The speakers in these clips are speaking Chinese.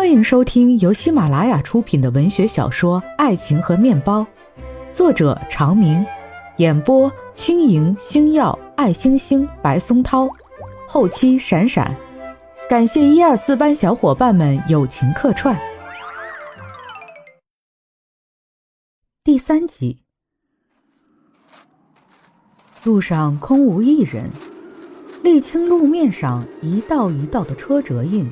欢迎收听由喜马拉雅出品的文学小说《爱情和面包》，作者长明，演播轻盈、星耀、爱星星、白松涛，后期闪闪。感谢一二四班小伙伴们友情客串。第三集，路上空无一人，沥青路面上一道一道的车辙印。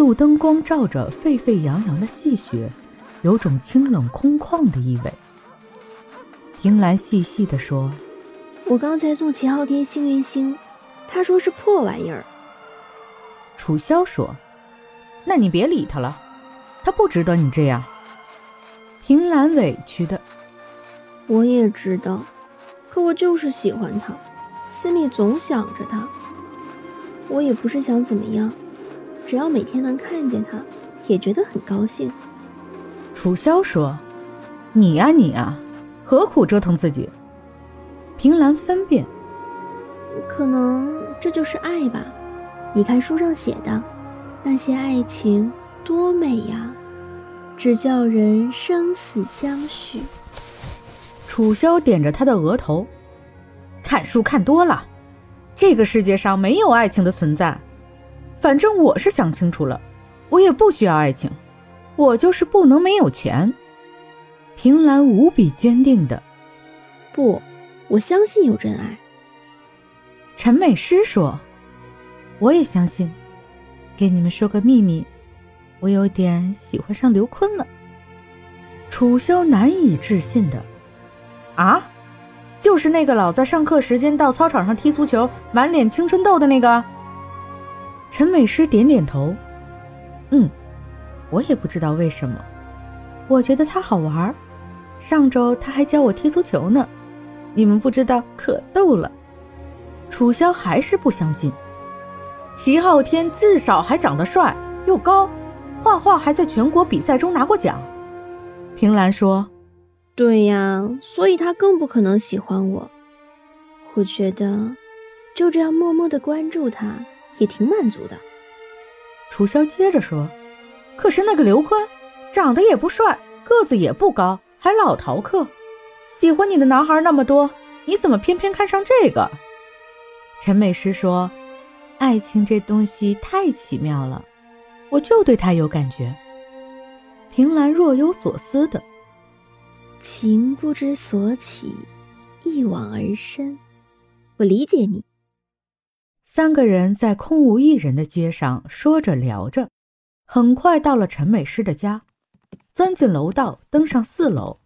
路灯光照着沸沸扬扬的细雪，有种清冷空旷的意味。平兰细细地说：“我刚才送秦昊天幸运星，他说是破玩意儿。”楚萧说：“那你别理他了，他不值得你这样。”平兰委屈的：“我也知道，可我就是喜欢他，心里总想着他。我也不是想怎么样。”只要每天能看见他，也觉得很高兴。楚萧说：“你呀你呀，何苦折腾自己？”平兰分辨：“可能这就是爱吧。你看书上写的，那些爱情多美呀，只叫人生死相许。”楚萧点着他的额头：“看书看多了，这个世界上没有爱情的存在。”反正我是想清楚了，我也不需要爱情，我就是不能没有钱。平兰无比坚定的，不，我相信有真爱。陈美诗说：“我也相信。”给你们说个秘密，我有点喜欢上刘坤了。楚萧难以置信的，啊，就是那个老在上课时间到操场上踢足球，满脸青春痘的那个。陈美诗点点头，嗯，我也不知道为什么，我觉得他好玩。上周他还教我踢足球呢，你们不知道可逗了。楚萧还是不相信，齐昊天至少还长得帅又高，画画还在全国比赛中拿过奖。平兰说：“对呀，所以他更不可能喜欢我。我觉得就这样默默的关注他。”也挺满足的。楚萧接着说：“可是那个刘坤，长得也不帅，个子也不高，还老逃课。喜欢你的男孩那么多，你怎么偏偏看上这个？”陈美诗说：“爱情这东西太奇妙了，我就对他有感觉。”平兰若有所思的：“情不知所起，一往而深。我理解你。”三个人在空无一人的街上说着聊着，很快到了陈美诗的家，钻进楼道，登上四楼。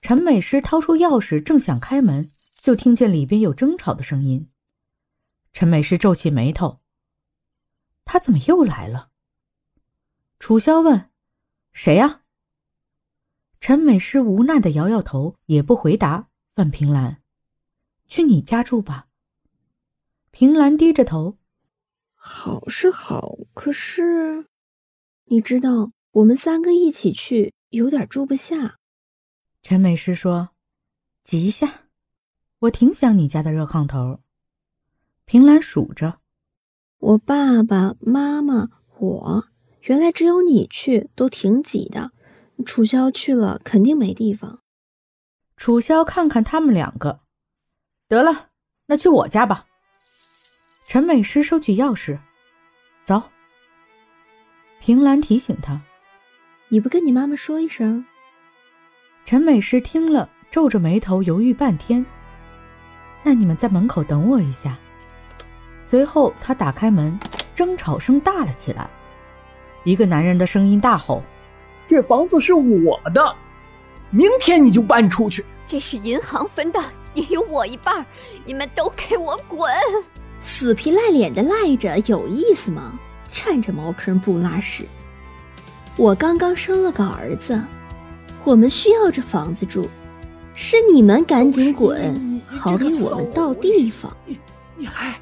陈美诗掏出钥匙，正想开门，就听见里边有争吵的声音。陈美诗皱起眉头，他怎么又来了？楚萧问：“谁呀？”陈美诗无奈的摇摇头，也不回答，问平兰：“去你家住吧。”平兰低着头，好是好，可是你知道，我们三个一起去，有点住不下。陈美诗说：“急下，我挺想你家的热炕头。”平兰数着，我爸爸妈妈，我原来只有你去，都挺挤的。楚萧去了，肯定没地方。楚萧看看他们两个，得了，那去我家吧。陈美诗收取钥匙，走。平兰提醒他：“你不跟你妈妈说一声？”陈美诗听了，皱着眉头犹豫半天。那你们在门口等我一下。随后，他打开门，争吵声大了起来。一个男人的声音大吼：“这房子是我的，明天你就搬出去。这是银行分的，也有我一半，你们都给我滚！”死皮赖脸的赖着有意思吗？占着茅坑不拉屎！我刚刚生了个儿子，我们需要这房子住，是你们赶紧滚，好给我们到地方。你你还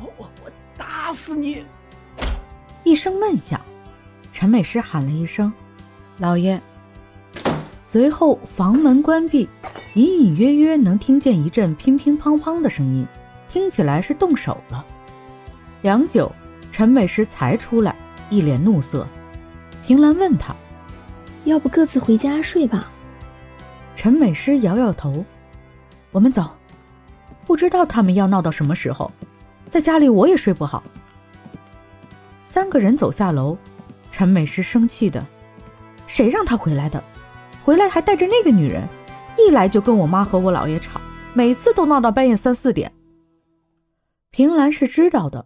我我我打死你！一声闷响，陈美诗喊了一声“老爷”，随后房门关闭，隐隐约约能听见一阵乒乒乓乓的声音。听起来是动手了。良久，陈美诗才出来，一脸怒色：“平兰问他：“要不各自回家睡吧？”陈美诗摇摇头：“我们走。不知道他们要闹到什么时候，在家里我也睡不好。”三个人走下楼，陈美诗生气的：“谁让他回来的？回来还带着那个女人，一来就跟我妈和我姥爷吵，每次都闹到半夜三四点。”平兰是知道的，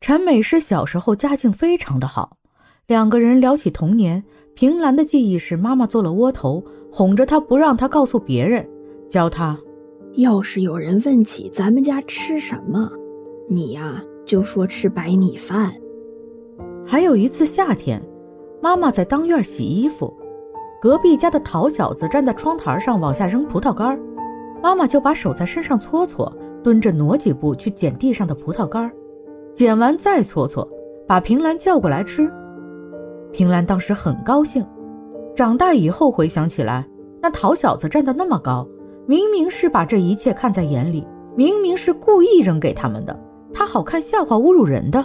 陈美诗小时候家境非常的好。两个人聊起童年，平兰的记忆是妈妈做了窝头，哄着她不让她告诉别人，教她：要是有人问起咱们家吃什么，你呀就说吃白米饭。还有一次夏天，妈妈在当院洗衣服，隔壁家的陶小子站在窗台上往下扔葡萄干妈妈就把手在身上搓搓，蹲着挪几步去捡地上的葡萄干捡完再搓搓，把平兰叫过来吃。平兰当时很高兴，长大以后回想起来，那陶小子站得那么高，明明是把这一切看在眼里，明明是故意扔给他们的，他好看笑话侮辱人的。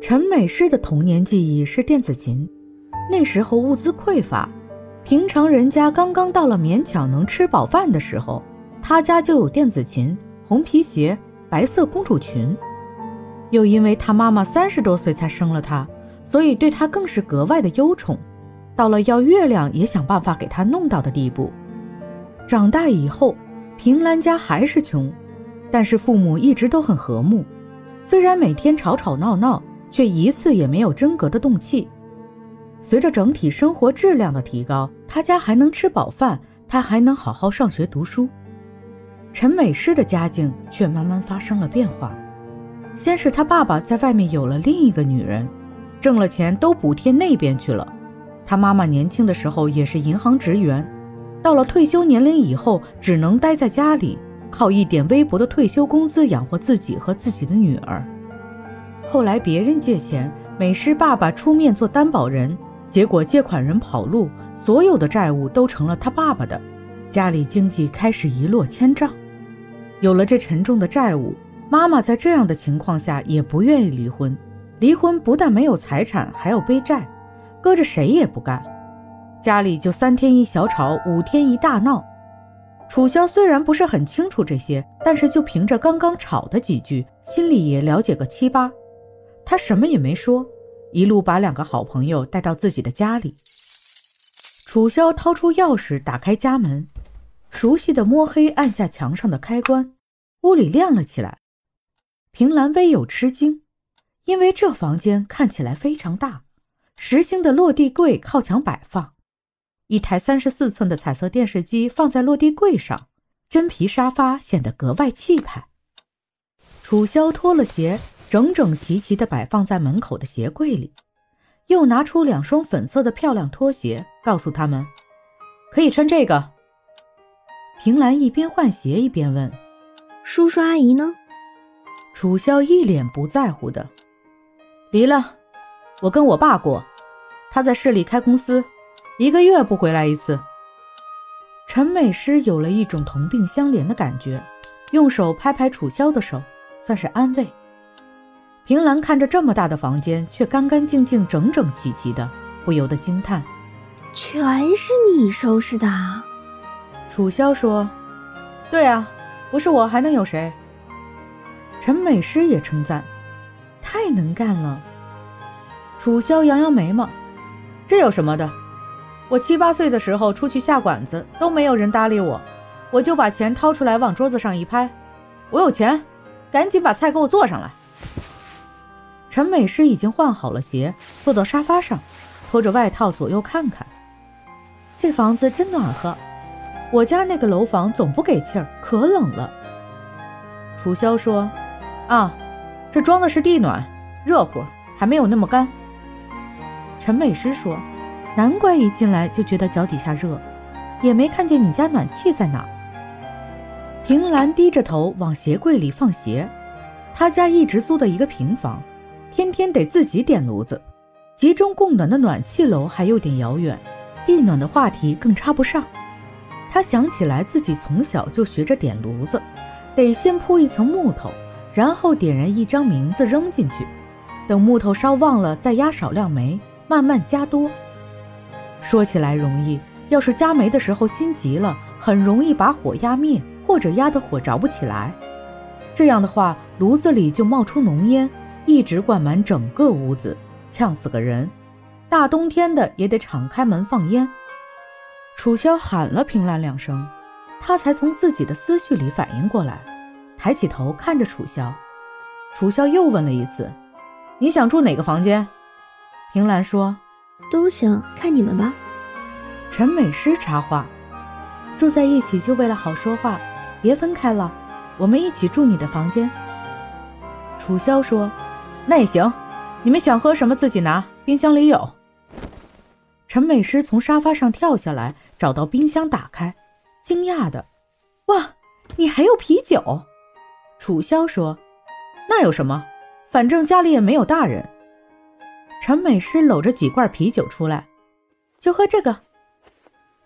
陈美诗的童年记忆是电子琴，那时候物资匮乏，平常人家刚刚到了勉强能吃饱饭的时候，他家就有电子琴、红皮鞋、白色公主裙，又因为他妈妈三十多岁才生了他。所以对他更是格外的忧宠，到了要月亮也想办法给他弄到的地步。长大以后，平兰家还是穷，但是父母一直都很和睦，虽然每天吵吵闹闹，却一次也没有真格的动气。随着整体生活质量的提高，他家还能吃饱饭，他还能好好上学读书。陈美诗的家境却慢慢发生了变化，先是他爸爸在外面有了另一个女人。挣了钱都补贴那边去了。他妈妈年轻的时候也是银行职员，到了退休年龄以后，只能待在家里，靠一点微薄的退休工资养活自己和自己的女儿。后来别人借钱，美诗爸爸出面做担保人，结果借款人跑路，所有的债务都成了他爸爸的，家里经济开始一落千丈。有了这沉重的债务，妈妈在这样的情况下也不愿意离婚。离婚不但没有财产，还要背债，搁着谁也不干。家里就三天一小吵，五天一大闹。楚萧虽然不是很清楚这些，但是就凭着刚刚吵的几句，心里也了解个七八。他什么也没说，一路把两个好朋友带到自己的家里。楚萧掏出钥匙打开家门，熟悉的摸黑按下墙上的开关，屋里亮了起来。平兰微有吃惊。因为这房间看起来非常大，实心的落地柜靠墙摆放，一台三十四寸的彩色电视机放在落地柜上，真皮沙发显得格外气派。楚萧脱了鞋，整整齐齐地摆放在门口的鞋柜里，又拿出两双粉色的漂亮拖鞋，告诉他们可以穿这个。平兰一边换鞋一边问：“叔叔阿姨呢？”楚萧一脸不在乎的。离了，我跟我爸过，他在市里开公司，一个月不回来一次。陈美诗有了一种同病相怜的感觉，用手拍拍楚萧的手，算是安慰。平兰看着这么大的房间，却干干净净、整整齐齐的，不由得惊叹：“全是你收拾的？”楚萧说：“对啊，不是我还能有谁？”陈美诗也称赞。太能干了，楚萧扬扬眉毛，这有什么的？我七八岁的时候出去下馆子都没有人搭理我，我就把钱掏出来往桌子上一拍，我有钱，赶紧把菜给我做上来。陈美诗已经换好了鞋，坐到沙发上，脱着外套左右看看，这房子真暖和，我家那个楼房总不给气儿，可冷了。楚萧说：“啊。”这装的是地暖，热乎，还没有那么干。陈美诗说：“难怪一进来就觉得脚底下热，也没看见你家暖气在哪。”平兰低着头往鞋柜里放鞋。他家一直租的一个平房，天天得自己点炉子，集中供暖的暖气楼还有点遥远，地暖的话题更插不上。他想起来自己从小就学着点炉子，得先铺一层木头。然后点燃一张名字扔进去，等木头烧旺了，再压少量煤，慢慢加多。说起来容易，要是加煤的时候心急了，很容易把火压灭，或者压的火着不起来。这样的话，炉子里就冒出浓烟，一直灌满整个屋子，呛死个人。大冬天的也得敞开门放烟。楚萧喊了平兰两声，他才从自己的思绪里反应过来，抬起头看着楚萧。楚萧又问了一次：“你想住哪个房间？”平兰说。都行，看你们吧。陈美诗插话：“住在一起就为了好说话，别分开了。我们一起住你的房间。”楚萧说：“那也行，你们想喝什么自己拿，冰箱里有。”陈美诗从沙发上跳下来，找到冰箱打开，惊讶的：“哇，你还有啤酒？”楚萧说：“那有什么，反正家里也没有大人。”陈美诗搂着几罐啤酒出来，就喝这个。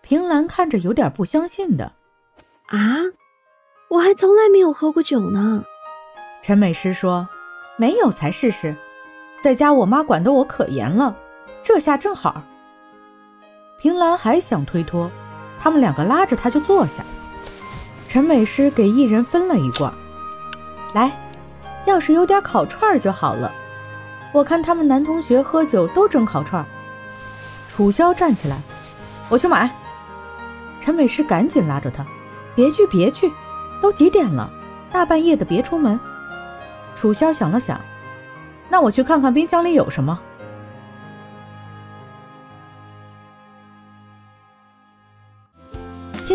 平兰看着有点不相信的，啊，我还从来没有喝过酒呢。陈美诗说：“没有才试试，在家我妈管得我可严了，这下正好。”平兰还想推脱，他们两个拉着她就坐下。陈美诗给一人分了一罐，来，要是有点烤串就好了。我看他们男同学喝酒都蒸烤串。楚萧站起来，我去买。陈美诗赶紧拉着他，别去别去，都几点了，大半夜的别出门。楚萧想了想，那我去看看冰箱里有什么。